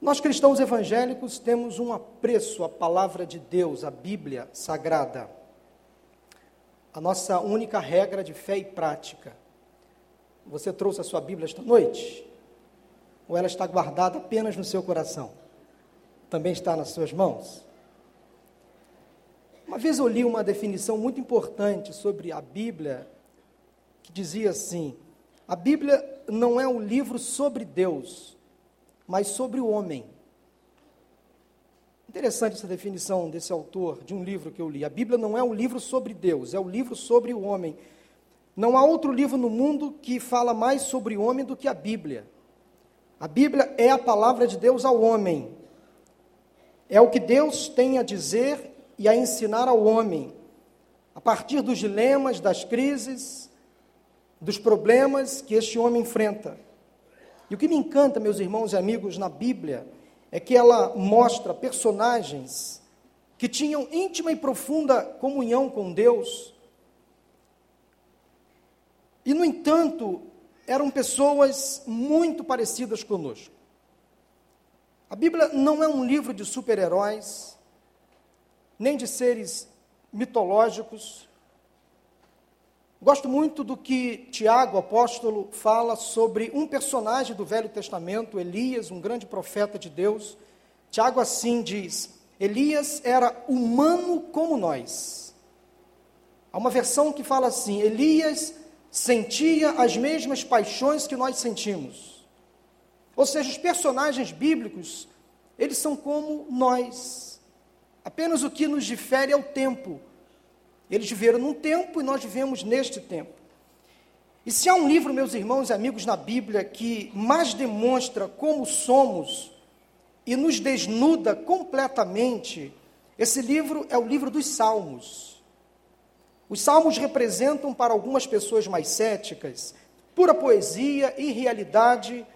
Nós cristãos evangélicos temos um apreço à palavra de Deus, a Bíblia Sagrada. A nossa única regra de fé e prática. Você trouxe a sua Bíblia esta noite? Ou ela está guardada apenas no seu coração? Também está nas suas mãos? Uma vez eu li uma definição muito importante sobre a Bíblia, que dizia assim: a Bíblia não é um livro sobre Deus, mas sobre o homem. Interessante essa definição desse autor de um livro que eu li. A Bíblia não é um livro sobre Deus, é um livro sobre o homem. Não há outro livro no mundo que fala mais sobre o homem do que a Bíblia. A Bíblia é a palavra de Deus ao homem. É o que Deus tem a dizer e a ensinar ao homem, a partir dos dilemas, das crises, dos problemas que este homem enfrenta. E o que me encanta, meus irmãos e amigos, na Bíblia, é que ela mostra personagens que tinham íntima e profunda comunhão com Deus. E, no entanto, eram pessoas muito parecidas conosco. A Bíblia não é um livro de super-heróis, nem de seres mitológicos, Gosto muito do que Tiago, apóstolo, fala sobre um personagem do Velho Testamento, Elias, um grande profeta de Deus. Tiago assim diz: Elias era humano como nós. Há uma versão que fala assim: Elias sentia as mesmas paixões que nós sentimos. Ou seja, os personagens bíblicos, eles são como nós. Apenas o que nos difere é o tempo eles viveram num tempo e nós vivemos neste tempo. E se há um livro, meus irmãos e amigos, na Bíblia que mais demonstra como somos e nos desnuda completamente, esse livro é o livro dos Salmos. Os Salmos representam para algumas pessoas mais céticas pura poesia, irrealidade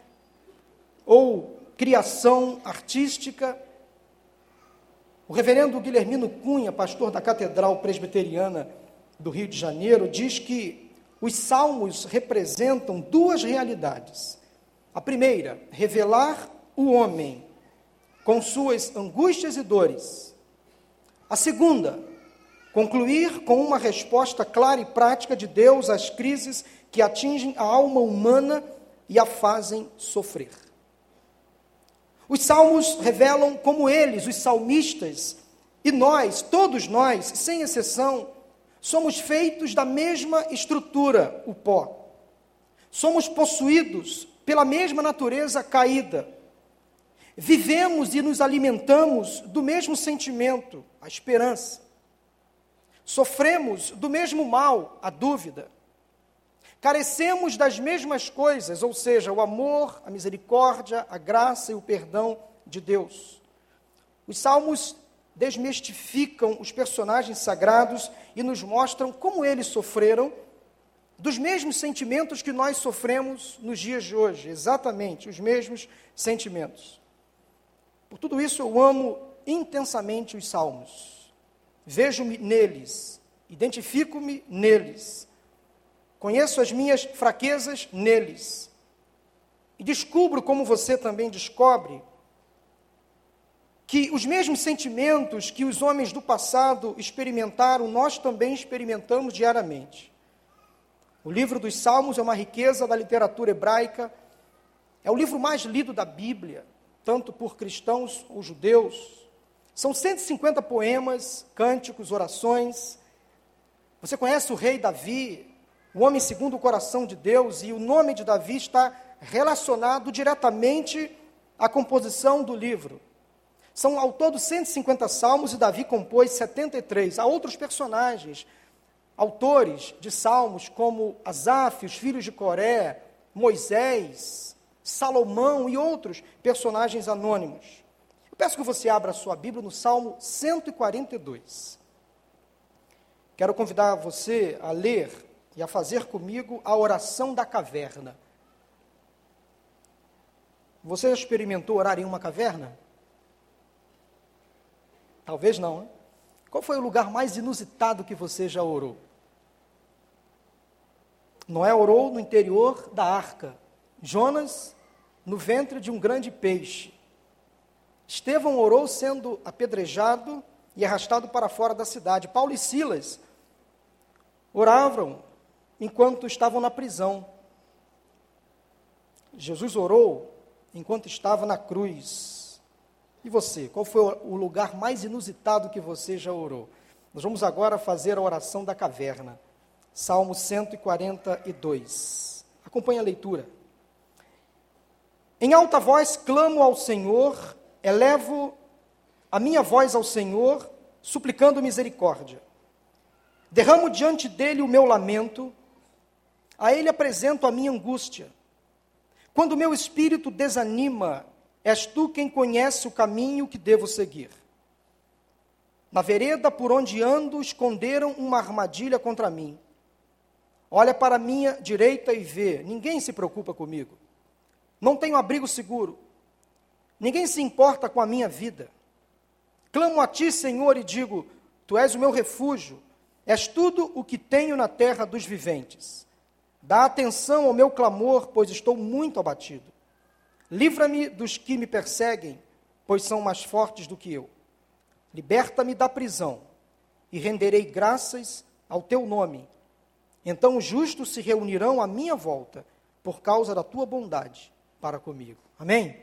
ou criação artística o reverendo Guilhermino Cunha, pastor da Catedral Presbiteriana do Rio de Janeiro, diz que os salmos representam duas realidades. A primeira, revelar o homem com suas angústias e dores. A segunda, concluir com uma resposta clara e prática de Deus às crises que atingem a alma humana e a fazem sofrer. Os salmos revelam como eles, os salmistas, e nós, todos nós, sem exceção, somos feitos da mesma estrutura, o pó. Somos possuídos pela mesma natureza caída. Vivemos e nos alimentamos do mesmo sentimento, a esperança. Sofremos do mesmo mal, a dúvida. Carecemos das mesmas coisas, ou seja, o amor, a misericórdia, a graça e o perdão de Deus. Os salmos desmistificam os personagens sagrados e nos mostram como eles sofreram dos mesmos sentimentos que nós sofremos nos dias de hoje, exatamente os mesmos sentimentos. Por tudo isso eu amo intensamente os salmos. Vejo-me neles, identifico-me neles Conheço as minhas fraquezas neles. E descubro, como você também descobre, que os mesmos sentimentos que os homens do passado experimentaram, nós também experimentamos diariamente. O livro dos Salmos é uma riqueza da literatura hebraica, é o livro mais lido da Bíblia, tanto por cristãos ou judeus. São 150 poemas, cânticos, orações. Você conhece o rei Davi, o homem segundo o coração de Deus, e o nome de Davi está relacionado diretamente à composição do livro. São ao todo 150 salmos e Davi compôs 73. Há outros personagens, autores de salmos, como Asaf, os filhos de Coré, Moisés, Salomão e outros personagens anônimos. Eu peço que você abra a sua Bíblia no Salmo 142. Quero convidar você a ler e a fazer comigo a oração da caverna. Você já experimentou orar em uma caverna? Talvez não. Hein? Qual foi o lugar mais inusitado que você já orou? Noé orou no interior da arca. Jonas no ventre de um grande peixe. Estevão orou sendo apedrejado e arrastado para fora da cidade. Paulo e Silas oravam enquanto estavam na prisão. Jesus orou enquanto estava na cruz. E você, qual foi o lugar mais inusitado que você já orou? Nós vamos agora fazer a oração da caverna. Salmo 142. Acompanhe a leitura. Em alta voz clamo ao Senhor, elevo a minha voz ao Senhor, suplicando misericórdia. Derramo diante dele o meu lamento, a ele apresento a minha angústia. Quando meu espírito desanima, és tu quem conhece o caminho que devo seguir. Na vereda por onde ando, esconderam uma armadilha contra mim. Olha para minha direita e vê, ninguém se preocupa comigo. Não tenho abrigo seguro. Ninguém se importa com a minha vida. Clamo a ti, Senhor, e digo: Tu és o meu refúgio, és tudo o que tenho na terra dos viventes. Dá atenção ao meu clamor, pois estou muito abatido. Livra-me dos que me perseguem, pois são mais fortes do que eu. Liberta-me da prisão e renderei graças ao teu nome. Então os justos se reunirão à minha volta por causa da tua bondade para comigo. Amém?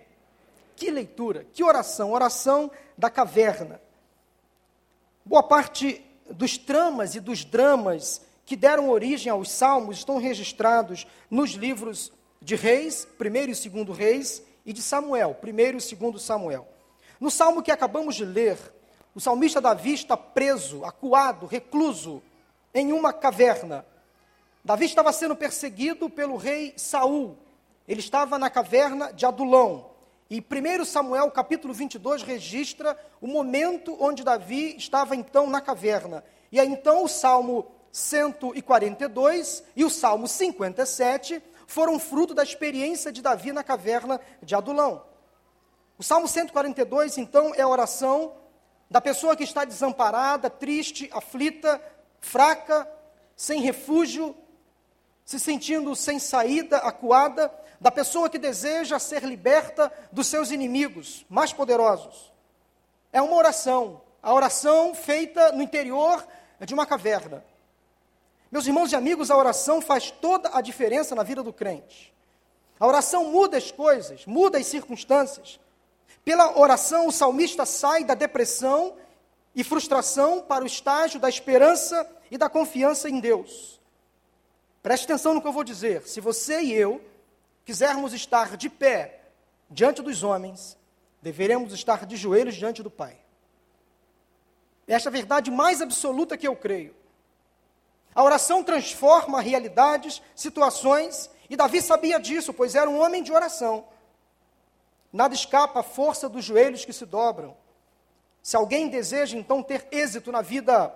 Que leitura, que oração, oração da caverna. Boa parte dos tramas e dos dramas que deram origem aos salmos estão registrados nos livros de Reis, primeiro e segundo Reis, e de Samuel, primeiro e segundo Samuel. No salmo que acabamos de ler, o salmista Davi está preso, acuado, recluso em uma caverna. Davi estava sendo perseguido pelo rei Saul. Ele estava na caverna de Adulão. E 1 Samuel, capítulo 22, registra o momento onde Davi estava então na caverna. E aí então o salmo 142 e o Salmo 57 foram fruto da experiência de Davi na caverna de Adulão. O Salmo 142, então, é a oração da pessoa que está desamparada, triste, aflita, fraca, sem refúgio, se sentindo sem saída, acuada, da pessoa que deseja ser liberta dos seus inimigos mais poderosos. É uma oração, a oração feita no interior de uma caverna. Meus irmãos e amigos, a oração faz toda a diferença na vida do crente. A oração muda as coisas, muda as circunstâncias. Pela oração, o salmista sai da depressão e frustração para o estágio da esperança e da confiança em Deus. Preste atenção no que eu vou dizer. Se você e eu quisermos estar de pé diante dos homens, deveremos estar de joelhos diante do Pai. Esta é a verdade mais absoluta que eu creio. A oração transforma realidades, situações, e Davi sabia disso, pois era um homem de oração. Nada escapa à força dos joelhos que se dobram. Se alguém deseja então ter êxito na vida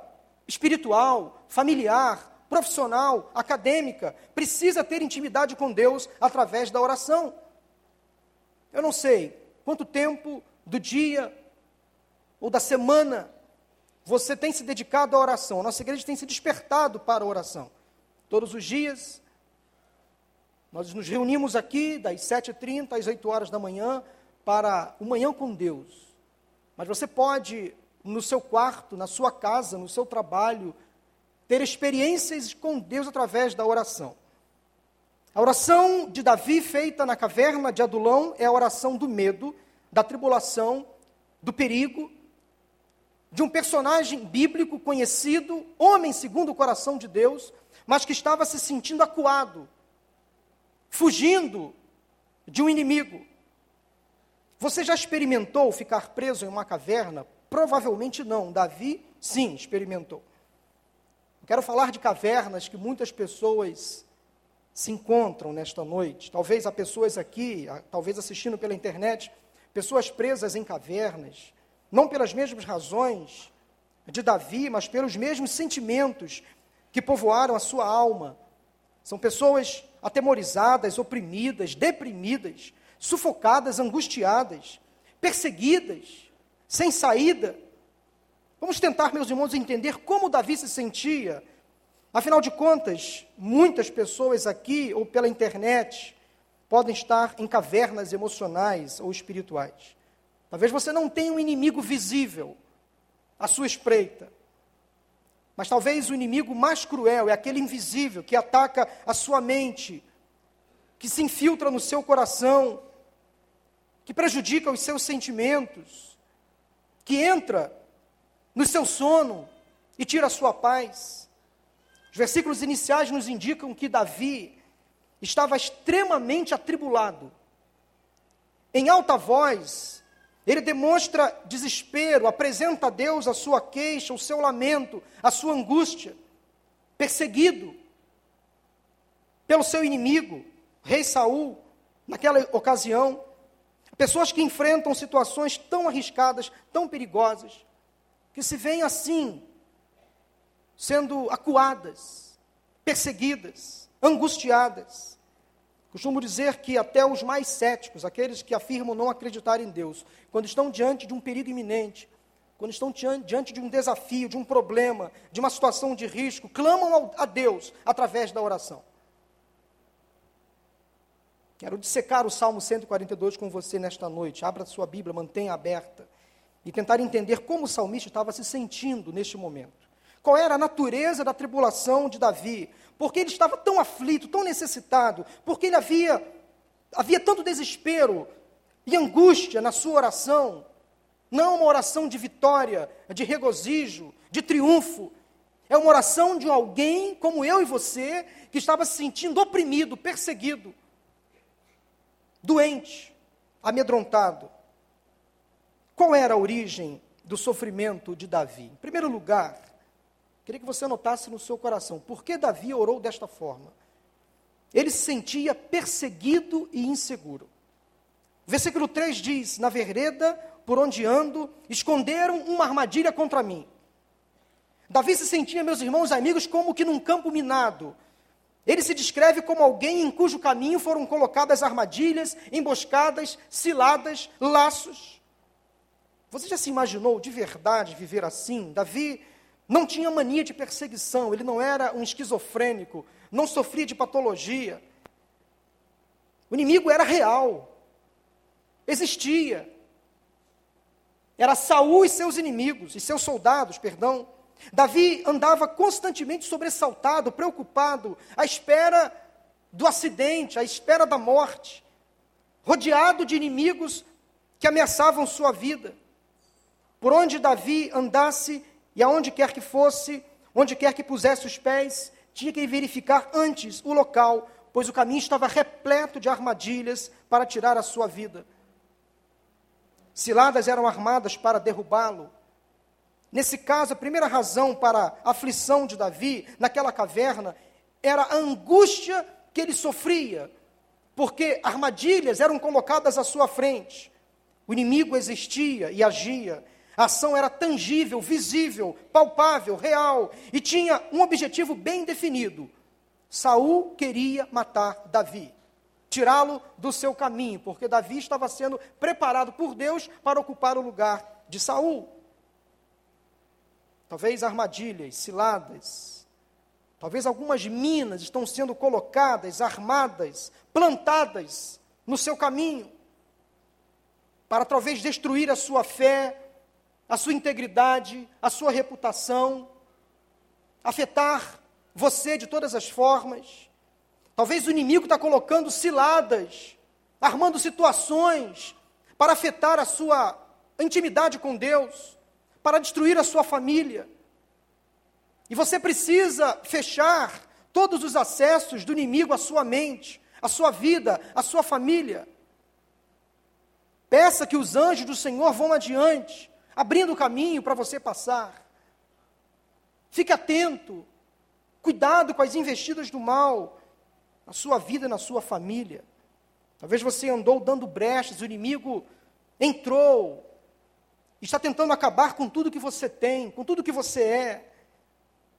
espiritual, familiar, profissional, acadêmica, precisa ter intimidade com Deus através da oração. Eu não sei quanto tempo do dia ou da semana você tem se dedicado à oração. A nossa igreja tem se despertado para a oração. Todos os dias, nós nos reunimos aqui das 7h30 às 8 horas da manhã para o Manhã com Deus. Mas você pode, no seu quarto, na sua casa, no seu trabalho, ter experiências com Deus através da oração. A oração de Davi, feita na caverna de Adulão, é a oração do medo, da tribulação, do perigo, de um personagem bíblico conhecido, homem segundo o coração de Deus, mas que estava se sentindo acuado, fugindo de um inimigo. Você já experimentou ficar preso em uma caverna? Provavelmente não. Davi, sim, experimentou. Quero falar de cavernas que muitas pessoas se encontram nesta noite. Talvez há pessoas aqui, talvez assistindo pela internet, pessoas presas em cavernas, não pelas mesmas razões de Davi, mas pelos mesmos sentimentos que povoaram a sua alma. São pessoas atemorizadas, oprimidas, deprimidas, sufocadas, angustiadas, perseguidas, sem saída. Vamos tentar, meus irmãos, entender como Davi se sentia. Afinal de contas, muitas pessoas aqui ou pela internet podem estar em cavernas emocionais ou espirituais. Talvez você não tenha um inimigo visível à sua espreita. Mas talvez o inimigo mais cruel é aquele invisível que ataca a sua mente, que se infiltra no seu coração, que prejudica os seus sentimentos, que entra no seu sono e tira a sua paz. Os versículos iniciais nos indicam que Davi estava extremamente atribulado. Em alta voz, ele demonstra desespero, apresenta a Deus a sua queixa, o seu lamento, a sua angústia, perseguido pelo seu inimigo, rei Saul, naquela ocasião. Pessoas que enfrentam situações tão arriscadas, tão perigosas, que se veem assim, sendo acuadas, perseguidas, angustiadas. Costumo dizer que até os mais céticos, aqueles que afirmam não acreditar em Deus, quando estão diante de um perigo iminente, quando estão diante de um desafio, de um problema, de uma situação de risco, clamam a Deus através da oração. Quero dissecar o Salmo 142 com você nesta noite. Abra sua Bíblia, mantenha aberta. E tentar entender como o salmista estava se sentindo neste momento. Qual era a natureza da tribulação de Davi? Porque ele estava tão aflito, tão necessitado, porque ele havia, havia tanto desespero e angústia na sua oração. Não uma oração de vitória, de regozijo, de triunfo. É uma oração de alguém como eu e você, que estava se sentindo oprimido, perseguido doente, amedrontado. Qual era a origem do sofrimento de Davi? Em primeiro lugar, queria que você notasse no seu coração, por que Davi orou desta forma? Ele se sentia perseguido e inseguro. Versículo 3 diz: Na vereda por onde ando, esconderam uma armadilha contra mim. Davi se sentia, meus irmãos amigos, como que num campo minado, ele se descreve como alguém em cujo caminho foram colocadas armadilhas, emboscadas, ciladas, laços. Você já se imaginou de verdade viver assim? Davi não tinha mania de perseguição, ele não era um esquizofrênico, não sofria de patologia. O inimigo era real, existia. Era Saul e seus inimigos, e seus soldados, perdão. Davi andava constantemente sobressaltado, preocupado, à espera do acidente, à espera da morte, rodeado de inimigos que ameaçavam sua vida. Por onde Davi andasse e aonde quer que fosse, onde quer que pusesse os pés, tinha que verificar antes o local, pois o caminho estava repleto de armadilhas para tirar a sua vida. Ciladas eram armadas para derrubá-lo, Nesse caso, a primeira razão para a aflição de Davi naquela caverna era a angústia que ele sofria, porque armadilhas eram colocadas à sua frente. O inimigo existia e agia. A ação era tangível, visível, palpável, real e tinha um objetivo bem definido. Saul queria matar Davi, tirá-lo do seu caminho, porque Davi estava sendo preparado por Deus para ocupar o lugar de Saul talvez armadilhas, ciladas, talvez algumas minas estão sendo colocadas, armadas, plantadas no seu caminho, para talvez destruir a sua fé, a sua integridade, a sua reputação, afetar você de todas as formas. Talvez o inimigo está colocando ciladas, armando situações para afetar a sua intimidade com Deus para destruir a sua família. E você precisa fechar todos os acessos do inimigo à sua mente, à sua vida, à sua família. Peça que os anjos do Senhor vão adiante, abrindo o caminho para você passar. Fique atento, cuidado com as investidas do mal na sua vida e na sua família. Talvez você andou dando brechas, o inimigo entrou, está tentando acabar com tudo que você tem, com tudo que você é.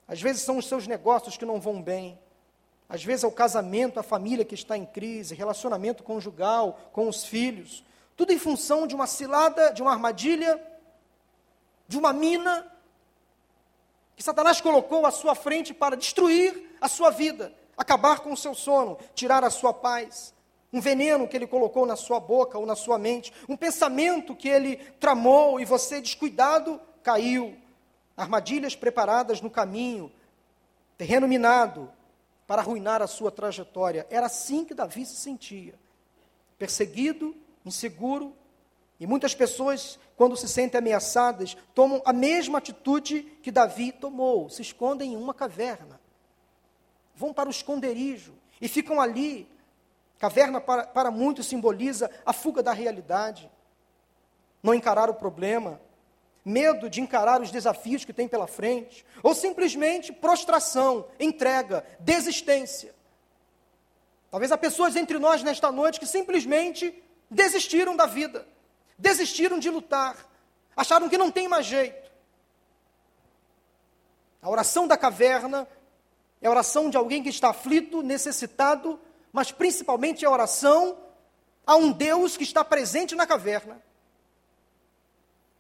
Às vezes são os seus negócios que não vão bem. Às vezes é o casamento, a família que está em crise, relacionamento conjugal, com os filhos. Tudo em função de uma cilada, de uma armadilha, de uma mina que Satanás colocou à sua frente para destruir a sua vida, acabar com o seu sono, tirar a sua paz. um veneno que ele colocou na sua boca ou na sua mente, um pensamento que ele tramou e você, descuidado, caiu. Armadilhas preparadas no caminho, terreno minado para arruinar a sua trajetória. Era assim que Davi se sentia: perseguido, inseguro, e muitas pessoas, quando se sentem ameaçadas, tomam a mesma atitude que Davi tomou: se escondem em uma caverna, vão para o esconderijo e ficam ali. Caverna, para, para muitos, simboliza a fuga da realidade, não encarar o problema, medo de encarar os desafios que tem pela frente, ou simplesmente prostração, entrega, desistência. Talvez há pessoas entre nós nesta noite que simplesmente desistiram da vida, desistiram de lutar, acharam que não tem mais jeito. A oração da caverna é a oração de alguém que está aflito, necessitado mas principalmente a oração a um Deus que está presente na caverna,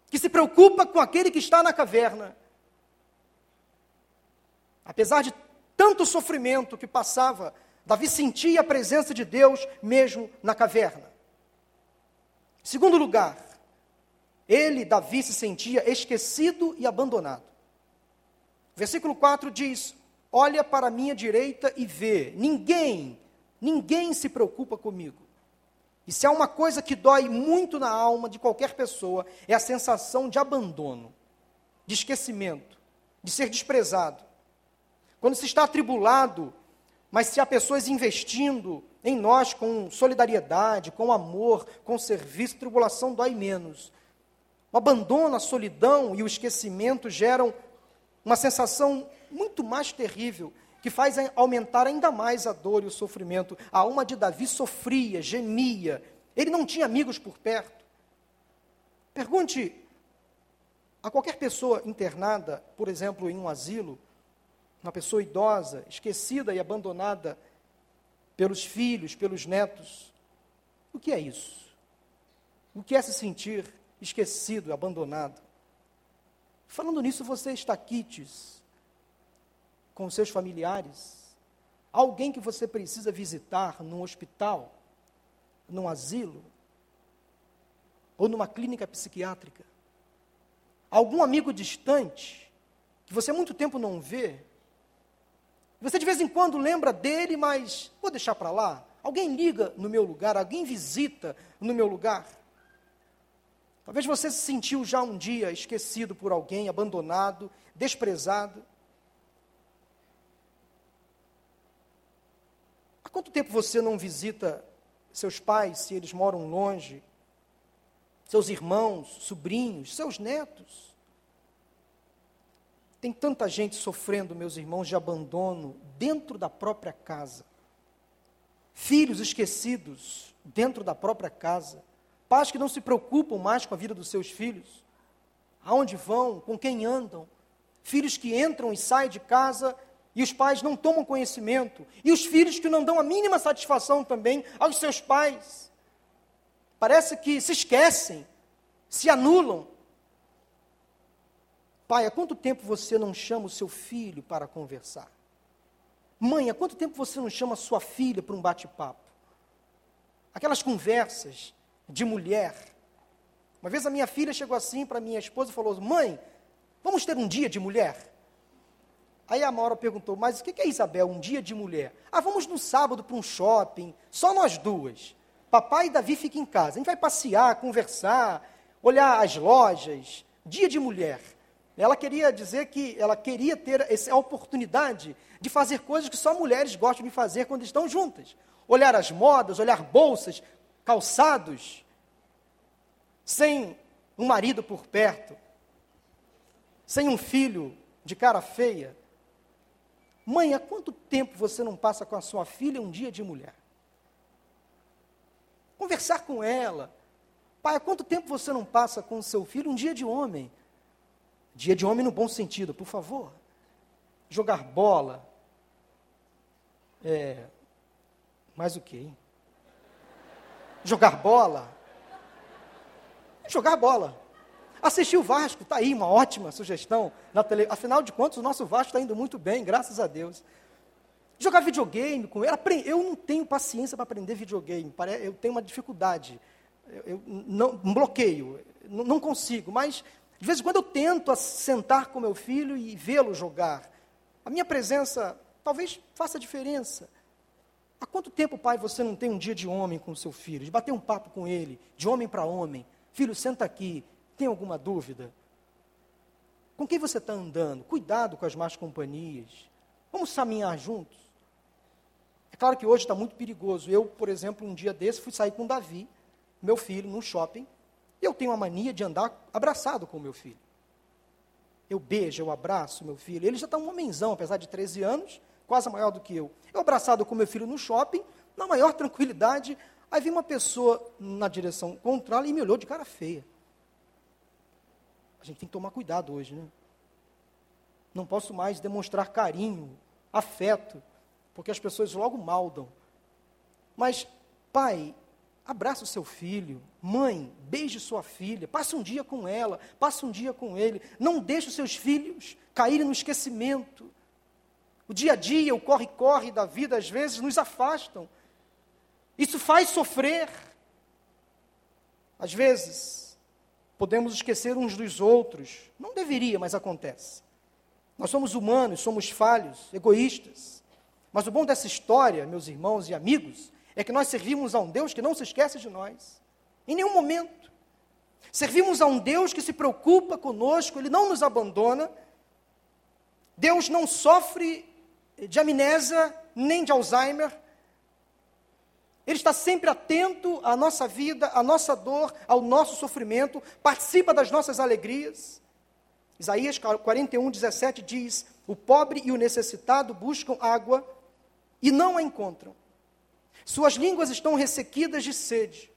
que se preocupa com aquele que está na caverna. Apesar de tanto sofrimento que passava, Davi sentia a presença de Deus mesmo na caverna. Segundo lugar, ele, Davi, se sentia esquecido e abandonado. Versículo 4 diz: Olha para a minha direita e vê, ninguém Ninguém se preocupa comigo. E se há uma coisa que dói muito na alma de qualquer pessoa, é a sensação de abandono, de esquecimento, de ser desprezado. Quando se está atribulado, mas se há pessoas investindo em nós com solidariedade, com amor, com serviço, tribulação dói menos. O abandono, a solidão e o esquecimento geram uma sensação muito mais terrível que faz aumentar ainda mais a dor e o sofrimento. A alma de Davi sofria, gemia, ele não tinha amigos por perto. Pergunte a qualquer pessoa internada, por exemplo, em um asilo, uma pessoa idosa, esquecida e abandonada pelos filhos, pelos netos, o que é isso? O que é se sentir esquecido, abandonado? Falando nisso, você está quites com seus familiares, alguém que você precisa visitar num hospital, num asilo, ou numa clínica psiquiátrica, algum amigo distante, que você há muito tempo não vê, você de vez em quando lembra dele, mas vou deixar para lá. Alguém liga no meu lugar, alguém visita no meu lugar. Talvez você se sentiu já um dia esquecido por alguém, abandonado, desprezado. Quanto tempo você não visita seus pais, se eles moram longe, seus irmãos, sobrinhos, seus netos? Tem tanta gente sofrendo, meus irmãos, de abandono dentro da própria casa. Filhos esquecidos dentro da própria casa. Pais que não se preocupam mais com a vida dos seus filhos. Aonde vão, com quem andam. Filhos que entram e saem de casa e os pais não tomam conhecimento, e os filhos que não dão a mínima satisfação também aos seus pais. Parece que se esquecem, se anulam. Pai, há quanto tempo você não chama o seu filho para conversar? Mãe, há quanto tempo você não chama a sua filha para um bate-papo? Aquelas conversas de mulher. Uma vez a minha filha chegou assim para minha esposa e falou: Mãe, vamos ter um dia de mulher? Aí a Maura perguntou, mas o que é Isabel, um dia de mulher? Ah, vamos no sábado para um shopping, só nós duas. Papai e Davi ficam em casa. A gente vai passear, conversar, olhar as lojas. Dia de mulher. Ela queria dizer que ela queria ter essa oportunidade de fazer coisas que só mulheres gostam de fazer quando estão juntas. Olhar as modas, olhar bolsas, calçados, sem um marido por perto, sem um filho de cara feia. Mãe, há quanto tempo você não passa com a sua filha um dia de mulher? Conversar com ela. Pai, há quanto tempo você não passa com o seu filho um dia de homem? Dia de homem no bom sentido, por favor. Jogar bola. É. Mais o quê, hein? Jogar bola. Jogar bola. Assistir o Vasco, está aí uma ótima sugestão na tele. Afinal de contas, o nosso Vasco está indo muito bem, graças a Deus. jogar videogame com ele. Eu não tenho paciência para aprender videogame, eu tenho uma dificuldade, eu não, um bloqueio, não consigo, mas de vez em quando eu tento sentar com meu filho e vê-lo jogar. A minha presença talvez faça diferença. Há quanto tempo, pai, você não tem um dia de homem com o seu filho, de bater um papo com ele, de homem para homem? Filho, senta aqui, tem alguma dúvida? Com quem você está andando? Cuidado com as más companhias. Vamos caminhar juntos. É claro que hoje está muito perigoso. Eu, por exemplo, um dia desse fui sair com o Davi, meu filho, num shopping, eu tenho a mania de andar abraçado com o meu filho. Eu beijo, eu abraço meu filho. Ele já está um homenzão, apesar de 13 anos, quase maior do que eu. Eu abraçado com meu filho no shopping, na maior tranquilidade. Aí vi uma pessoa na direção contrária e me olhou de cara feia. A gente tem que tomar cuidado hoje, né? Não posso mais demonstrar carinho, afeto, porque as pessoas logo maldam. Mas, pai, abraça o seu filho. Mãe, beije sua filha. Passe um dia com ela, passe um dia com ele. Não deixe os seus filhos caírem no esquecimento. O dia a dia, o corre-corre da vida, às vezes, nos afastam. Isso faz sofrer. Às vezes, podemos esquecer uns dos outros. Não deveria, mas acontece. Nós somos humanos, somos falhos, egoístas. Mas o bom dessa história, meus irmãos e amigos, é que nós servimos a um Deus que não se esquece de nós, em nenhum momento. Servimos a um Deus que se preocupa conosco, Ele não nos abandona. Deus não sofre de amnésia nem de Alzheimer. Ele está sempre atento à nossa vida, à nossa dor, ao nosso sofrimento, participa das nossas alegrias. Isaías 41, 17 diz: O pobre e o necessitado buscam água e não a encontram. Suas línguas estão ressequidas de sede.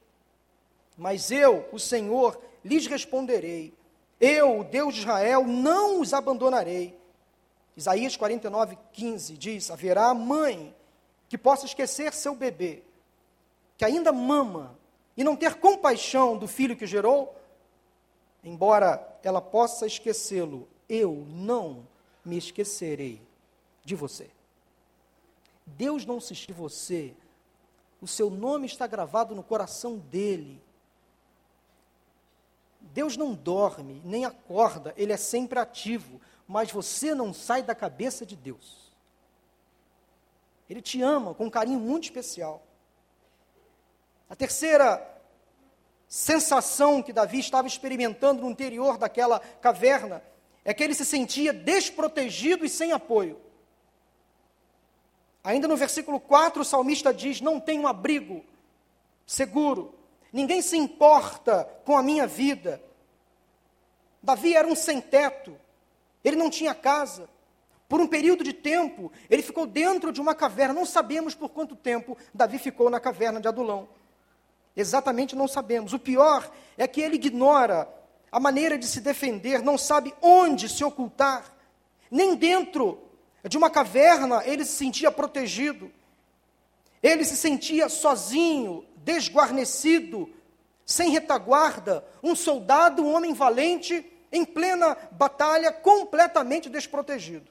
Mas eu, o Senhor, lhes responderei. Eu, o Deus de Israel, não os abandonarei. Isaías 49, 15 diz: Haverá mãe que possa esquecer seu bebê, que ainda mama, e não ter compaixão do filho que gerou, embora ela possa esquecê-lo, eu não me esquecerei de você. Deus não se esquece de você o seu nome está gravado no coração dele. Deus não dorme, nem acorda, ele é sempre ativo, mas você não sai da cabeça de Deus. Ele te ama com um carinho muito especial. A terceira sensação que Davi estava experimentando no interior daquela caverna é que ele se sentia desprotegido e sem apoio. Ainda no versículo 4, o salmista diz: Não tenho abrigo seguro, ninguém se importa com a minha vida. Davi era um sem-teto, ele não tinha casa. Por um período de tempo, ele ficou dentro de uma caverna. Não sabemos por quanto tempo Davi ficou na caverna de Adulão. Exatamente não sabemos. O pior é que ele ignora a maneira de se defender, não sabe onde se ocultar, nem dentro de uma caverna, ele se sentia protegido. Ele se sentia sozinho, desguarnecido, sem retaguarda, um soldado, um homem valente, em plena batalha, completamente desprotegido.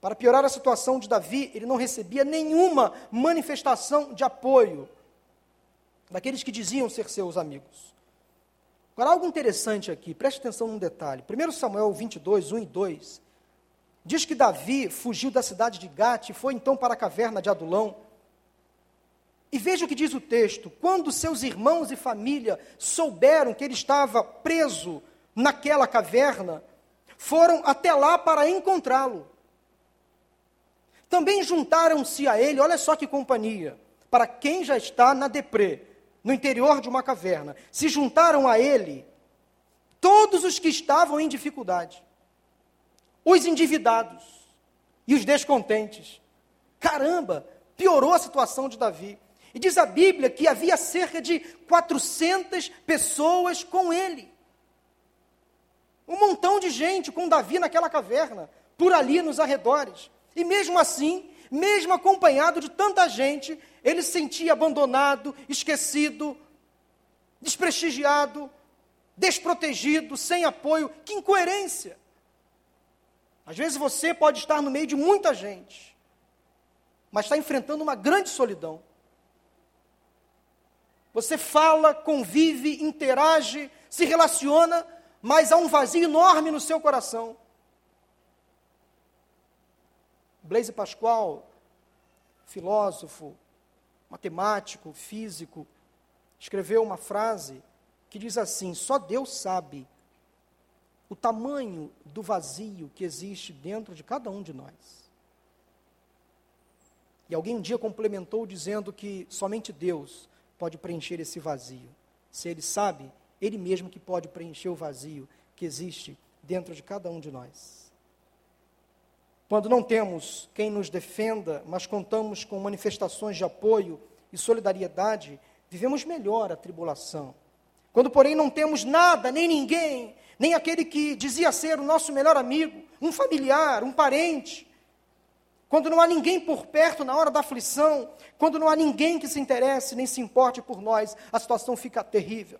Para piorar a situação de Davi, ele não recebia nenhuma manifestação de apoio daqueles que diziam ser seus amigos. Agora, algo interessante aqui, preste atenção num detalhe. 1 Samuel 22, 1 e 2, Diz que Davi fugiu da cidade de Gate e foi então para a caverna de Adulão. E veja o que diz o texto: quando seus irmãos e família souberam que ele estava preso naquela caverna, foram até lá para encontrá-lo. Também juntaram-se a ele, olha só que companhia, para quem já está na deprê, no interior de uma caverna, se juntaram a ele todos os que estavam em dificuldade os endividados e os descontentes. Caramba, piorou a situação de Davi. E diz a Bíblia que havia cerca de 400 pessoas com ele. Um montão de gente com Davi naquela caverna, por ali nos arredores. E mesmo assim, mesmo acompanhado de tanta gente, ele se sentia abandonado, esquecido, desprestigiado, desprotegido, sem apoio. Que incoerência! Às vezes você pode estar no meio de muita gente, mas está enfrentando uma grande solidão. Você fala, convive, interage, se relaciona, mas há um vazio enorme no seu coração. Blaise Pascoal, filósofo, matemático, físico, escreveu uma frase que diz assim: só Deus sabe o tamanho do vazio que existe dentro de cada um de nós. E alguém um dia complementou dizendo que somente Deus pode preencher esse vazio. Se Ele sabe, Ele mesmo que pode preencher o vazio que existe dentro de cada um de nós. Quando não temos quem nos defenda, mas contamos com manifestações de apoio e solidariedade, vivemos melhor a tribulação. Quando, porém, não temos nada, nem ninguém, nem aquele que dizia ser o nosso melhor amigo, um familiar, um parente, quando não há ninguém por perto na hora da aflição, quando não há ninguém que se interesse nem se importe por nós, a situação fica terrível.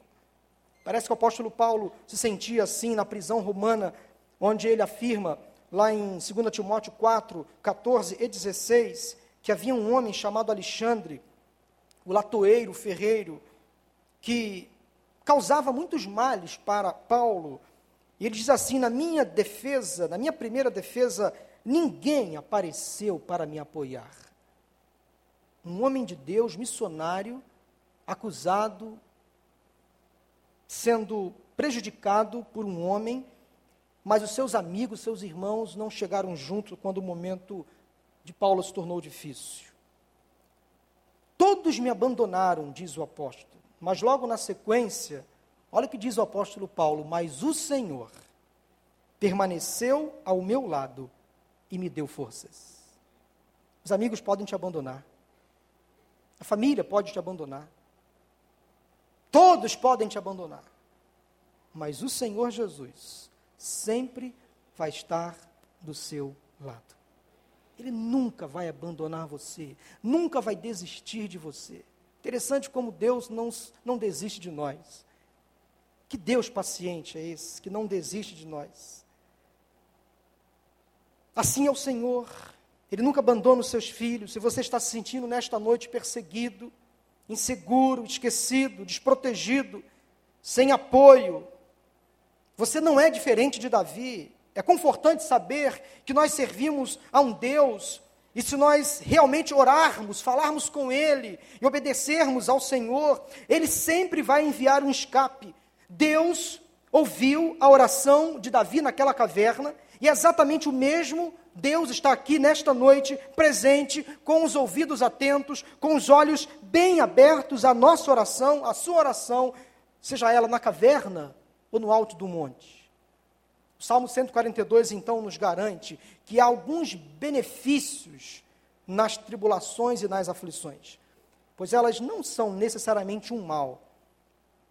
Parece que o apóstolo Paulo se sentia assim na prisão romana, onde ele afirma, lá em 2 Timóteo 4, 14 e 16, que havia um homem chamado Alexandre, o latoeiro, o ferreiro, que causava muitos males para Paulo. E ele diz assim: na minha defesa, na minha primeira defesa, ninguém apareceu para me apoiar. Um homem de Deus, missionário, acusado, sendo prejudicado por um homem, mas os seus amigos, seus irmãos não chegaram junto quando o momento de Paulo se tornou difícil. Todos me abandonaram, diz o apóstolo. Mas logo na sequência, olha o que diz o apóstolo Paulo: Mas o Senhor permaneceu ao meu lado e me deu forças. Os amigos podem te abandonar, a família pode te abandonar, todos podem te abandonar, mas o Senhor Jesus sempre vai estar do seu lado. Ele nunca vai abandonar você, nunca vai desistir de você. Interessante como Deus não, não desiste de nós. Que Deus paciente é esse, que não desiste de nós. Assim é o Senhor, Ele nunca abandona os seus filhos. Se você está se sentindo nesta noite perseguido, inseguro, esquecido, desprotegido, sem apoio, você não é diferente de Davi. É confortante saber que nós servimos a um Deus e se nós realmente orarmos, falarmos com Ele e obedecermos ao Senhor, Ele sempre vai enviar um escape. Deus ouviu a oração de Davi naquela caverna, e é exatamente o mesmo Deus está aqui nesta noite, presente, com os ouvidos atentos, com os olhos bem abertos à nossa oração, à sua oração, seja ela na caverna ou no alto do monte. O Salmo 142, então, nos garante que há alguns benefícios nas tribulações e nas aflições, pois elas não são necessariamente um mal.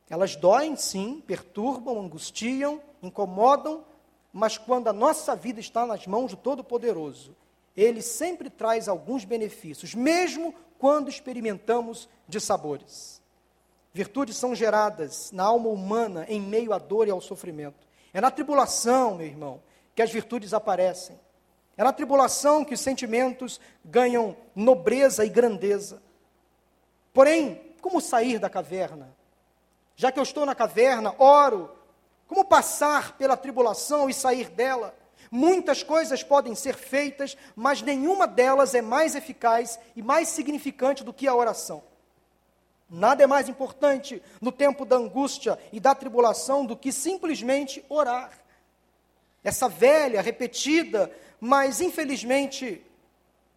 Elas doem, sim, perturbam, angustiam, incomodam, mas quando a nossa vida está nas mãos do Todo-Poderoso, Ele sempre traz alguns benefícios, mesmo quando experimentamos de sabores. Virtudes são geradas na alma humana em meio à dor e ao sofrimento. É na tribulação, meu irmão, que as virtudes aparecem. É na tribulação que os sentimentos ganham nobreza e grandeza. Porém, como sair da caverna? Já que eu estou na caverna, oro. Como passar pela tribulação e sair dela? Muitas coisas podem ser feitas, mas nenhuma delas é mais eficaz e mais significante do que a oração. Nada é mais importante no tempo da angústia e da tribulação do que simplesmente orar. Essa velha, repetida, mas infelizmente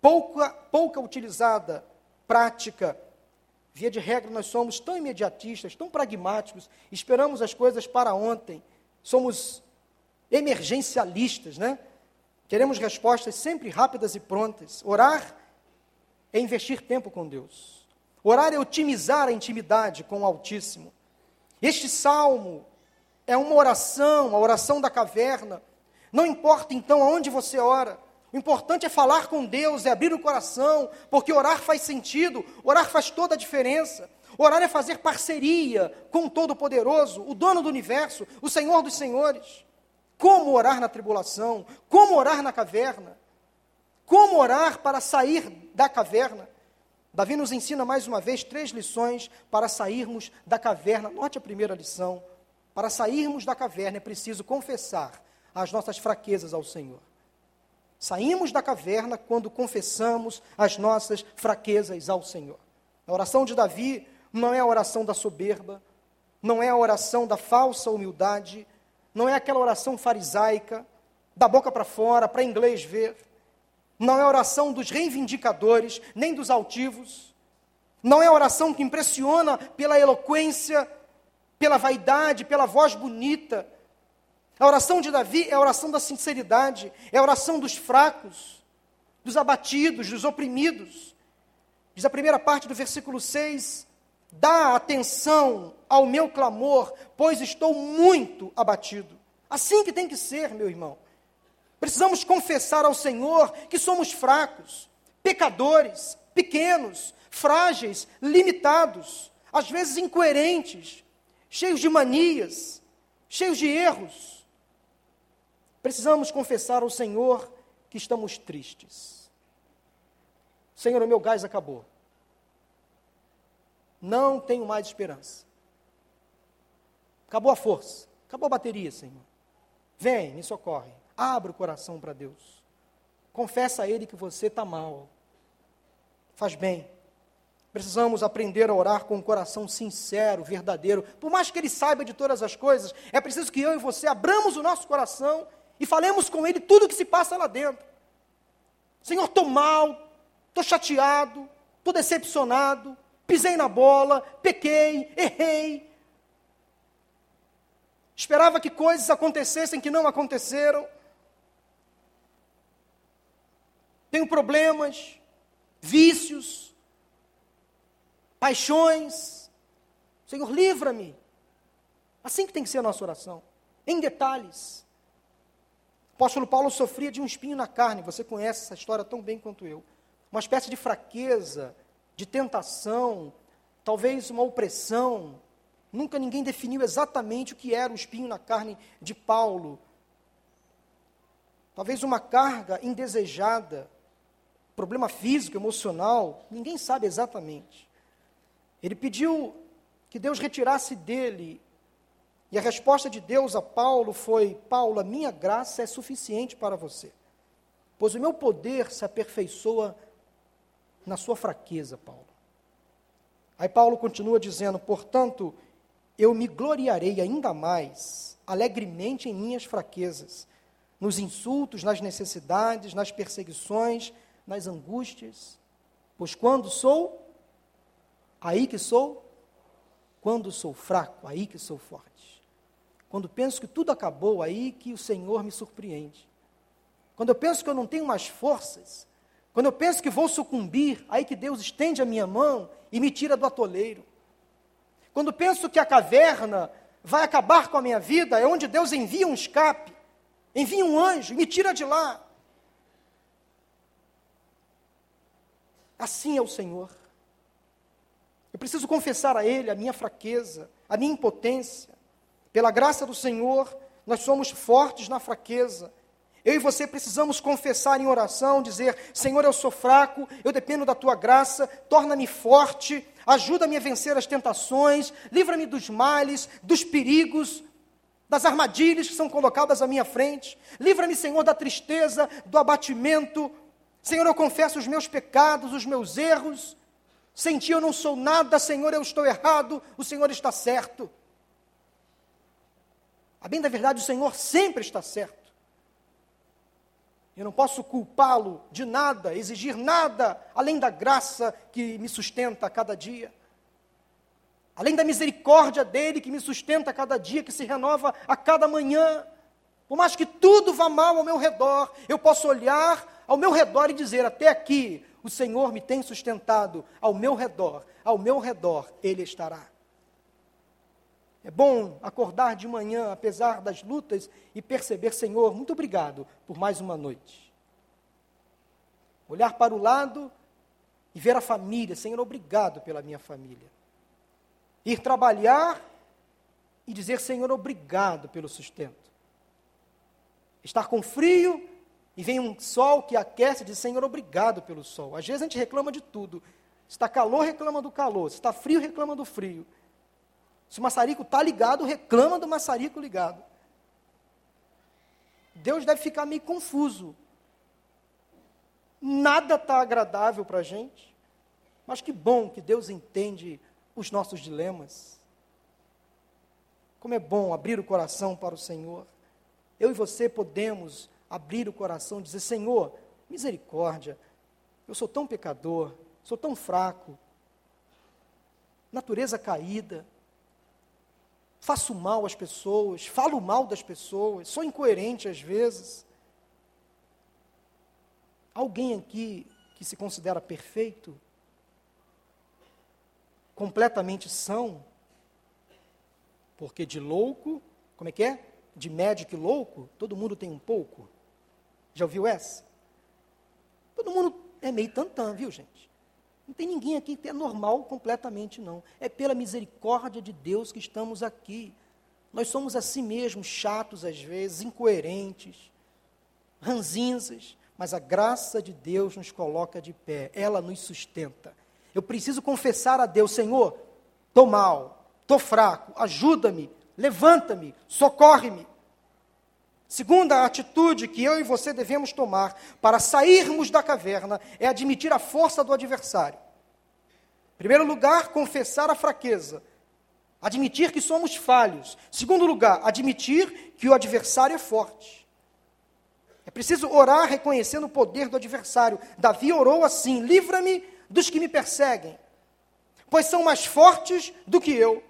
pouca, pouca utilizada prática. Via de regra, nós somos tão imediatistas, tão pragmáticos, esperamos as coisas para ontem, somos emergencialistas, né? Queremos respostas sempre rápidas e prontas. Orar é investir tempo com Deus. Orar é otimizar a intimidade com o Altíssimo. Este salmo é uma oração, a oração da caverna. Não importa então aonde você ora, o importante é falar com Deus, é abrir o coração, porque orar faz sentido, orar faz toda a diferença. Orar é fazer parceria com o Todo-Poderoso, o dono do universo, o Senhor dos Senhores. Como orar na tribulação? Como orar na caverna? Como orar para sair da caverna? Davi nos ensina mais uma vez três lições para sairmos da caverna. Note a primeira lição. Para sairmos da caverna é preciso confessar as nossas fraquezas ao Senhor. Saímos da caverna quando confessamos as nossas fraquezas ao Senhor. A oração de Davi não é a oração da soberba, não é a oração da falsa humildade, não é aquela oração farisaica, da boca para fora, para inglês ver. Não é oração dos reivindicadores, nem dos altivos. Não é oração que impressiona pela eloquência, pela vaidade, pela voz bonita. A oração de Davi é a oração da sinceridade, é a oração dos fracos, dos abatidos, dos oprimidos. Diz a primeira parte do versículo 6: Dá atenção ao meu clamor, pois estou muito abatido. Assim que tem que ser, meu irmão. Precisamos confessar ao Senhor que somos fracos, pecadores, pequenos, frágeis, limitados, às vezes incoerentes, cheios de manias, cheios de erros. Precisamos confessar ao Senhor que estamos tristes. Senhor, o meu gás acabou. Não tenho mais esperança. Acabou a força, acabou a bateria, Senhor. Vem, me socorre. Abra o coração para Deus. Confessa a Ele que você está mal. Faz bem. Precisamos aprender a orar com um coração sincero, verdadeiro. Por mais que Ele saiba de todas as coisas, é preciso que eu e você abramos o nosso coração e falemos com Ele tudo o que se passa lá dentro. Senhor, estou mal, estou chateado, estou decepcionado, pisei na bola, pequei, errei. Esperava que coisas acontecessem que não aconteceram. Tenho problemas, vícios, paixões. Senhor, livra-me. Assim que tem que ser a nossa oração, em detalhes. O apóstolo Paulo sofria de um espinho na carne, você conhece essa história tão bem quanto eu. Uma espécie de fraqueza, de tentação, talvez uma opressão. Nunca ninguém definiu exatamente o que era o espinho na carne de Paulo. Talvez uma carga indesejada, problema físico, emocional, ninguém sabe exatamente. Ele pediu que Deus retirasse dele, e a resposta de Deus a Paulo foi: Paulo, a minha graça é suficiente para você, pois o meu poder se aperfeiçoa na sua fraqueza, Paulo. Aí Paulo continua dizendo: portanto, eu me gloriarei ainda mais, alegremente em minhas fraquezas, nos insultos, nas necessidades, nas perseguições, nas angústias, pois quando sou, aí que sou, quando sou fraco, aí que sou forte. Quando penso que tudo acabou, aí que o Senhor me surpreende. Quando eu penso que eu não tenho mais forças, quando eu penso que vou sucumbir, aí que Deus estende a minha mão e me tira do atoleiro. Quando penso que a caverna vai acabar com a minha vida, é onde Deus envia um escape, envia um anjo e me tira de lá. Assim é o Senhor. Eu preciso confessar a Ele a minha fraqueza, a minha impotência. Pela graça do Senhor, nós somos fortes na fraqueza. Eu e você precisamos confessar em oração, dizer: Senhor, eu sou fraco, eu dependo da tua graça, torna-me forte, ajuda-me a vencer as tentações, livra-me dos males, dos perigos, das armadilhas que são colocadas à minha frente. Livra-me, Senhor, da tristeza, do abatimento, Senhor, eu confesso os meus pecados, os meus erros. Sem ti eu não sou nada, Senhor, eu estou errado, o Senhor está certo. A bem da verdade, o Senhor sempre está certo. Eu não posso culpá-lo de nada, exigir nada, além da graça que me sustenta a cada dia. Além da misericórdia dele que me sustenta a cada dia, que se renova a cada manhã. Por mais que tudo vá mal ao meu redor, eu posso olhar ao meu redor e dizer: até aqui o Senhor me tem sustentado, ao meu redor, ao meu redor Ele estará. É bom acordar de manhã, apesar das lutas, e perceber: Senhor, muito obrigado por mais uma noite. Olhar para o lado e ver a família: Senhor, obrigado pela minha família. Ir trabalhar e dizer: Senhor, obrigado pelo sustento. Estar com frio E vem um sol que aquece e diz: Senhor, obrigado pelo sol. Às vezes a gente reclama de tudo. Se está calor, reclama do calor. Se está frio, reclama do frio. Se o maçarico está ligado, reclama do maçarico ligado. Deus deve ficar meio confuso. Nada está agradável para a gente. Mas que bom que Deus entende os nossos dilemas. Como é bom abrir o coração para o Senhor. Eu e você podemos abrir o coração dizer: Senhor, misericórdia, eu sou tão pecador, sou tão fraco, natureza caída, faço mal às pessoas, falo mal das pessoas, sou incoerente às vezes. Alguém aqui que se considera perfeito? Completamente são? Porque de louco, como é que é? De médico e louco, todo mundo tem um pouco. Já ouviu essa? Todo mundo é meio tantã, viu, gente? Não tem ninguém aqui que é normal completamente, não. É pela misericórdia de Deus que estamos aqui. Nós somos assim mesmo, chatos às vezes, incoerentes, ranzinzas, mas a graça de Deus nos coloca de pé, ela nos sustenta. Eu preciso confessar a Deus, Senhor, estou mal, estou fraco, ajuda-me, levanta-me, socorre-me. Segunda atitude que eu e você devemos tomar para sairmos da caverna é admitir a força do adversário. Em primeiro lugar, confessar a fraqueza. Admitir que somos falhos. Segundo lugar, admitir que o adversário é forte. É preciso orar reconhecendo o poder do adversário. Davi orou assim: livra-me dos que me perseguem, pois são mais fortes do que eu.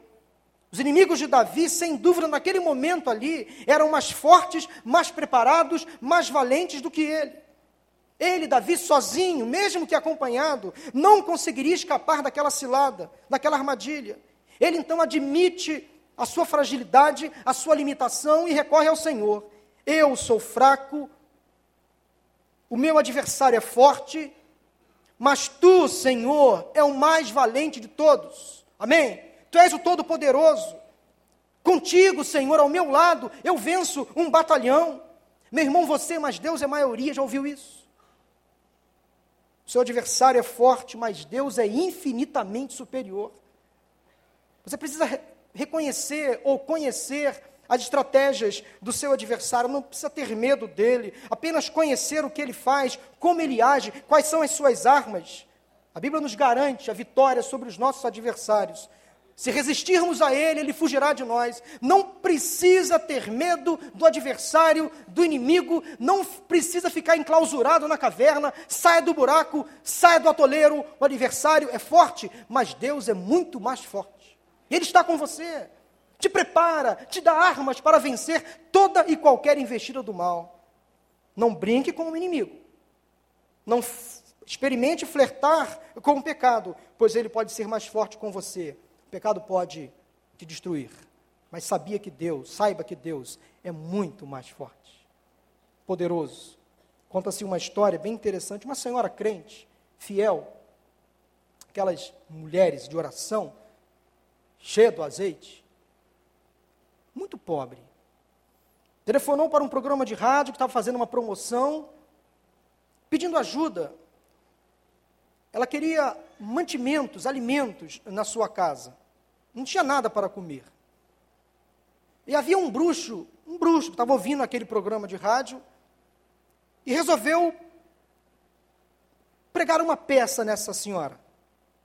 Os inimigos de Davi, sem dúvida, naquele momento ali, eram mais fortes, mais preparados, mais valentes do que ele. Ele, Davi, sozinho, mesmo que acompanhado, não conseguiria escapar daquela cilada, daquela armadilha. Ele então admite a sua fragilidade, a sua limitação e recorre ao Senhor. Eu sou fraco, o meu adversário é forte, mas tu, Senhor, é o mais valente de todos. Amém? Tu és o Todo-Poderoso. Contigo, Senhor, ao meu lado, eu venço um batalhão. Meu irmão, você, mas Deus é maioria, já ouviu isso? Seu adversário é forte, mas Deus é infinitamente superior. Você precisa re reconhecer ou conhecer as estratégias do seu adversário, não precisa ter medo dele, apenas conhecer o que ele faz, como ele age, quais são as suas armas. A Bíblia nos garante a vitória sobre os nossos adversários. Se resistirmos a ele, ele fugirá de nós. Não precisa ter medo do adversário, do inimigo, não precisa ficar enclausurado na caverna, saia do buraco, saia do atoleiro. O adversário é forte, mas Deus é muito mais forte. Ele está com você, te prepara, te dá armas para vencer toda e qualquer investida do mal. Não brinque com o inimigo. Não experimente flertar com o pecado, pois ele pode ser mais forte com você pecado pode te destruir, mas sabia que Deus, saiba que Deus é muito mais forte, poderoso. Conta-se uma história bem interessante, uma senhora crente, fiel, aquelas mulheres de oração, cheia do azeite, muito pobre. Telefonou para um programa de rádio que estava fazendo uma promoção, pedindo ajuda ela queria mantimentos, alimentos na sua casa. Não tinha nada para comer. E havia um bruxo, um bruxo que estava ouvindo aquele programa de rádio e resolveu pregar uma peça nessa senhora.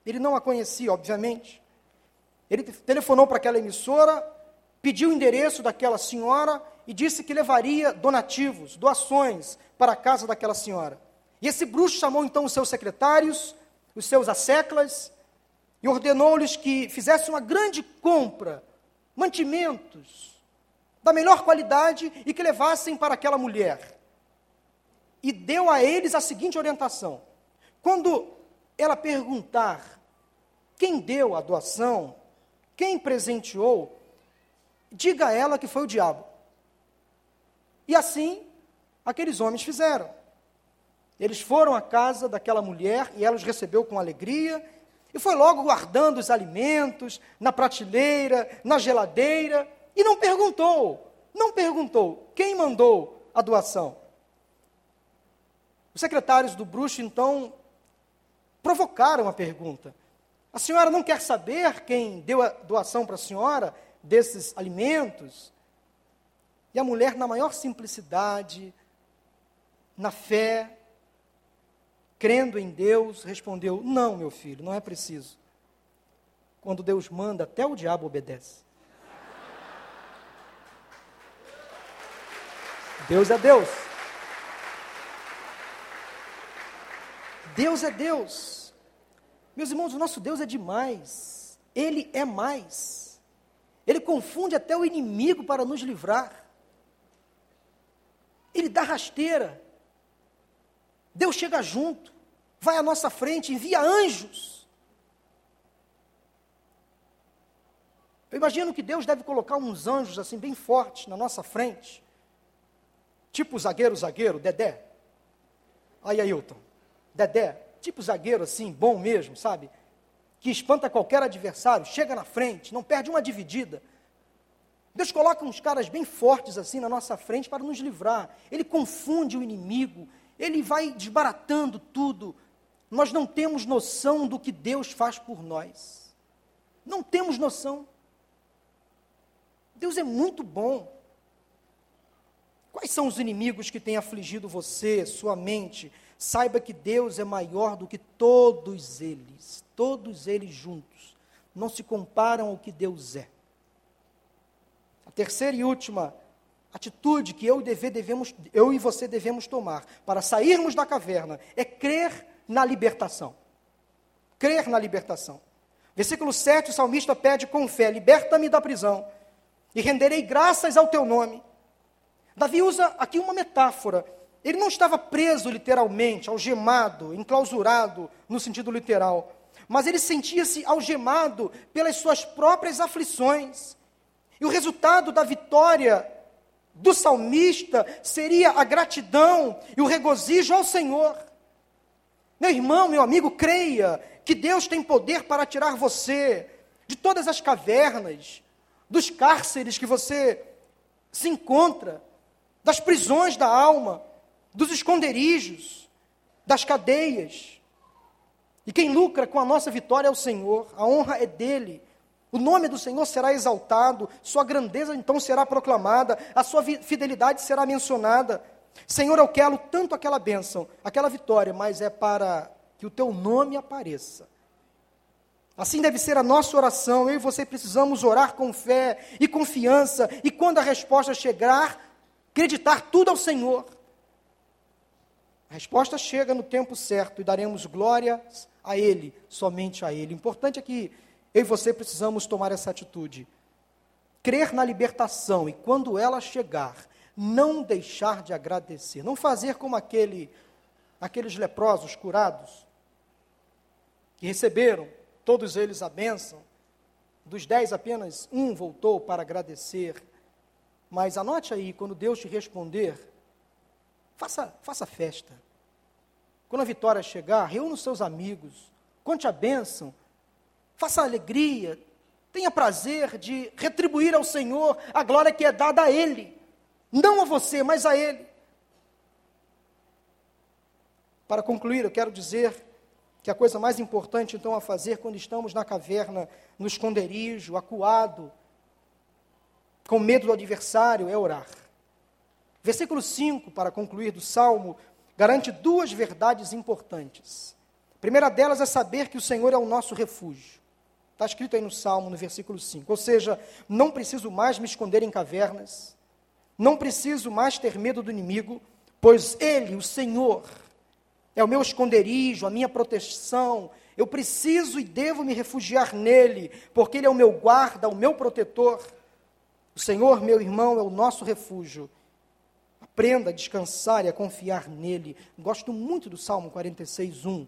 Ele não a conhecia, obviamente. Ele telefonou para aquela emissora, pediu o endereço daquela senhora e disse que levaria donativos, doações para a casa daquela senhora. E esse bruxo chamou então os seus secretários, os seus asseclas e ordenou-lhes que fizessem uma grande compra, mantimentos da melhor qualidade e que levassem para aquela mulher. E deu a eles a seguinte orientação: quando ela perguntar quem deu a doação, quem presenteou, diga a ela que foi o diabo. E assim, aqueles homens fizeram. Eles foram à casa daquela mulher e ela os recebeu com alegria e foi logo guardando os alimentos na prateleira, na geladeira e não perguntou, não perguntou quem mandou a doação. Os secretários do bruxo, então, provocaram a pergunta: A senhora não quer saber quem deu a doação para a senhora desses alimentos? E a mulher, na maior simplicidade, na fé, crendo em Deus, respondeu: Não, meu filho, não é preciso. Quando Deus manda, até o diabo obedece. Deus é Deus. Deus é Deus. Meus irmãos, o nosso Deus é demais. Ele é mais. Ele confunde até o inimigo para nos livrar. Ele dá rasteira. Deus chega junto, vai à nossa frente, envia anjos. Eu imagino que Deus deve colocar uns anjos assim bem fortes na nossa frente. Tipo zagueiro, zagueiro, Dedé. Aí, Ailton. Dedé, tipo zagueiro assim, bom mesmo, sabe? Que espanta qualquer adversário, chega na frente, não perde uma dividida. Deus coloca uns caras bem fortes assim na nossa frente para nos livrar. Ele confunde o inimigo, ele vai desbaratando tudo. Nós não temos noção do que Deus faz por nós. Não temos noção. Deus é muito bom. Quais são os inimigos que têm afligido você, sua mente? Saiba que Deus é maior do que todos eles, todos eles juntos. Não se comparam ao que Deus é. A terceira e última atitude que eu e, deve, devemos, eu e você devemos tomar para sairmos da caverna é crer na libertação. Crer na libertação. Versículo 7, o salmista pede com fé: Liberta-me da prisão e renderei graças ao teu nome. Davi usa aqui uma metáfora. Ele não estava preso literalmente, algemado, enclausurado no sentido literal, mas ele sentia-se algemado pelas suas próprias aflições. E o resultado da vitória do salmista seria a gratidão e o regozijo ao Senhor. Meu irmão, meu amigo, creia que Deus tem poder para tirar você de todas as cavernas, dos cárceres que você se encontra, das prisões da alma, dos esconderijos, das cadeias. E quem lucra com a nossa vitória é o Senhor, a honra é dele. O nome do Senhor será exaltado, sua grandeza então será proclamada, a sua fidelidade será mencionada. Senhor, eu quero tanto aquela bênção, aquela vitória, mas é para que o teu nome apareça. Assim deve ser a nossa oração. Eu e você precisamos orar com fé e confiança, e quando a resposta chegar, acreditar tudo ao Senhor. A resposta chega no tempo certo e daremos glória a Ele, somente a Ele. O importante é que eu e você precisamos tomar essa atitude. Crer na libertação e quando ela chegar, não deixar de agradecer. Não fazer como aquele, aqueles leprosos curados, que receberam, todos eles a bênção. Dos dez, apenas um voltou para agradecer. Mas anote aí, quando Deus te responder, faça, faça festa. Quando a vitória chegar, reúna os seus amigos, conte a bênção, faça alegria, tenha prazer de retribuir ao Senhor a glória que é dada a Ele, não a você, mas a Ele. Para concluir, eu quero dizer que a coisa mais importante então a fazer quando estamos na caverna, no esconderijo, acuado, com medo do adversário, é orar. Versículo 5, para concluir, do Salmo, garante duas verdades importantes. A primeira delas é saber que o Senhor é o nosso refúgio. Está escrito aí no Salmo, no versículo 5. Ou seja, não preciso mais me esconder em cavernas, não preciso mais ter medo do inimigo, pois Ele, o Senhor, é o meu esconderijo, a minha proteção. Eu preciso e devo me refugiar nele, porque Ele é o meu guarda, o meu protetor. O Senhor, meu irmão, é o nosso refúgio. Aprenda a descansar e a confiar nele. Gosto muito do Salmo 46, 1.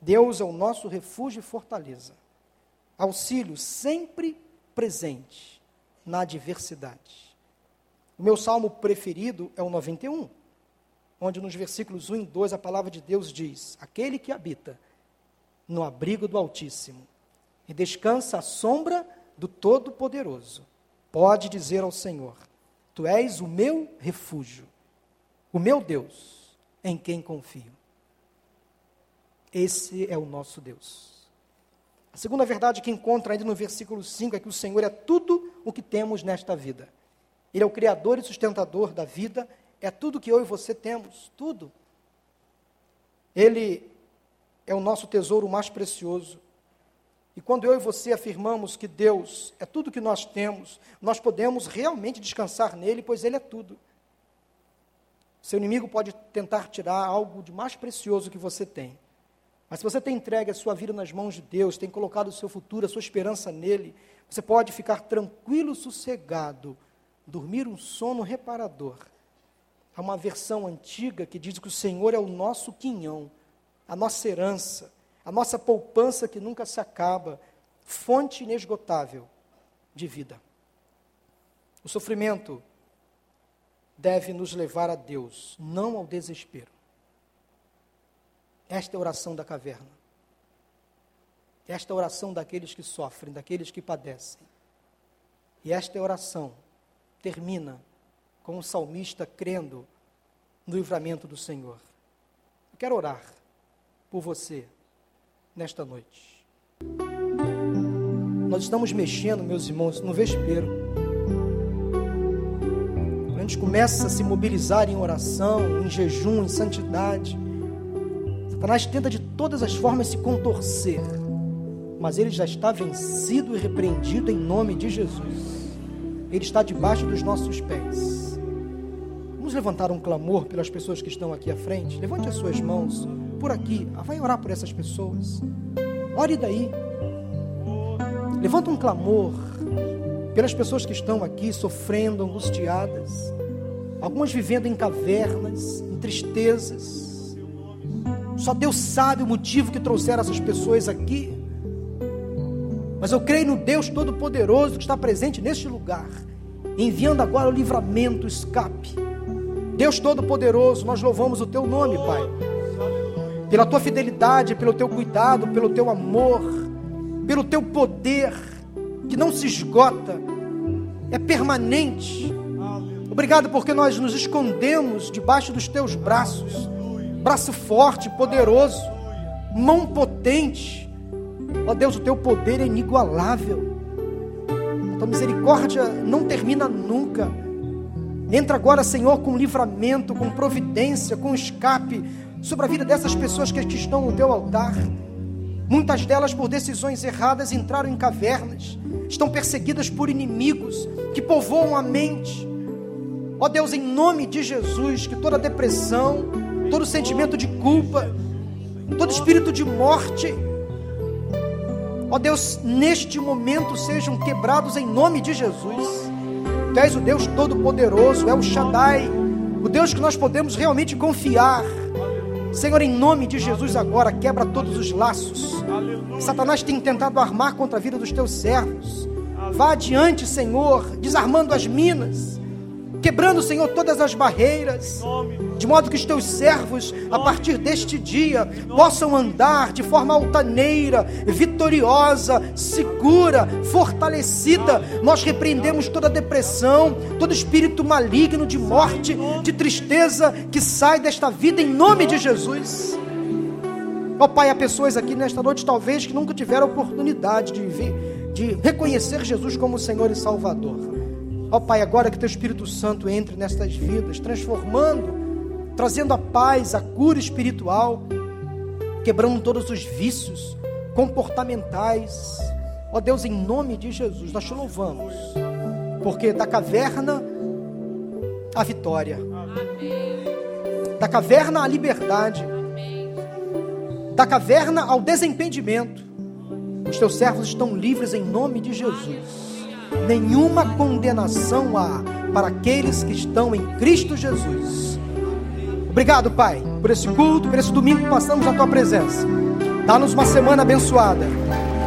Deus é o nosso refúgio e fortaleza auxílio sempre presente na adversidade. O meu salmo preferido é o 91, onde nos versículos 1 e 2 a palavra de Deus diz: Aquele que habita no abrigo do Altíssimo e descansa à sombra do Todo-Poderoso, pode dizer ao Senhor: Tu és o meu refúgio, o meu Deus, em quem confio. Esse é o nosso Deus. A segunda verdade que encontra ainda no versículo 5 é que o Senhor é tudo o que temos nesta vida. Ele é o criador e sustentador da vida, é tudo que eu e você temos, tudo. Ele é o nosso tesouro mais precioso. E quando eu e você afirmamos que Deus é tudo que nós temos, nós podemos realmente descansar nele, pois ele é tudo. Seu inimigo pode tentar tirar algo de mais precioso que você tem. Mas se você tem entregue a sua vida nas mãos de Deus, tem colocado o seu futuro, a sua esperança nele, você pode ficar tranquilo, sossegado, dormir um sono reparador. Há uma versão antiga que diz que o Senhor é o nosso quinhão, a nossa herança, a nossa poupança que nunca se acaba, fonte inesgotável de vida. O sofrimento deve nos levar a Deus, não ao desespero. Esta é a oração da caverna. Esta é a oração daqueles que sofrem, daqueles que padecem. E esta é a oração termina com o salmista crendo no livramento do Senhor. Eu quero orar por você nesta noite. Nós estamos mexendo, meus irmãos, no vespeiro. A gente começa a se mobilizar em oração, em jejum, em santidade, Satanás tenta de todas as formas se contorcer, mas ele já está vencido e repreendido em nome de Jesus. Ele está debaixo dos nossos pés. Vamos levantar um clamor pelas pessoas que estão aqui à frente. Levante as suas mãos por aqui. Ah, vai orar por essas pessoas. Ore daí. Levanta um clamor pelas pessoas que estão aqui sofrendo, angustiadas. Algumas vivendo em cavernas, em tristezas. Só Deus sabe o motivo que trouxeram essas pessoas aqui. Mas eu creio no Deus Todo-Poderoso que está presente neste lugar, enviando agora o livramento, o escape. Deus Todo-Poderoso, nós louvamos o Teu nome, Pai, pela Tua fidelidade, pelo Teu cuidado, pelo Teu amor, pelo Teu poder, que não se esgota, é permanente. Obrigado porque nós nos escondemos debaixo dos Teus braços, braço forte, poderoso, mão potente Ó Deus, o teu poder é inigualável. A tua misericórdia não termina nunca. Entra agora, Senhor, com livramento, com providência, com escape sobre a vida dessas pessoas que estão no teu altar. Muitas delas, por decisões erradas, entraram em cavernas, estão perseguidas por inimigos que povoam a mente. Ó Deus, em nome de Jesus, que toda depressão, todo sentimento de culpa, todo espírito de morte, Ó Deus, neste momento sejam quebrados em nome de Jesus. Tu és o Deus Todo-Poderoso, é o Shaddai, o Deus que nós podemos realmente confiar. Senhor, em nome de Jesus, agora quebra todos os laços. Satanás tem tentado armar contra a vida dos teus servos. Vá adiante, Senhor, desarmando as minas, quebrando, Senhor, todas as barreiras de modo que os teus servos, a partir deste dia, possam andar de forma altaneira, vitoriosa, segura, fortalecida. Nós repreendemos toda depressão, todo espírito maligno de morte, de tristeza que sai desta vida em nome de Jesus. Ó oh, Pai, há pessoas aqui nesta noite, talvez, que nunca tiveram oportunidade de ver, de reconhecer Jesus como Senhor e Salvador. Ó oh, Pai, agora que Teu Espírito Santo entre nestas vidas, transformando trazendo a paz, a cura espiritual, quebrando todos os vícios comportamentais. Ó oh Deus, em nome de Jesus, nós te louvamos, porque da caverna a vitória, da caverna à liberdade, da caverna ao desentendimento, os teus servos estão livres em nome de Jesus. Nenhuma condenação há para aqueles que estão em Cristo Jesus. Obrigado, Pai, por esse culto, por esse domingo que passamos na tua presença. Dá-nos uma semana abençoada.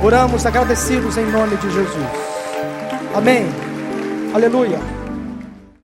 Oramos agradecidos em nome de Jesus. Amém. Aleluia.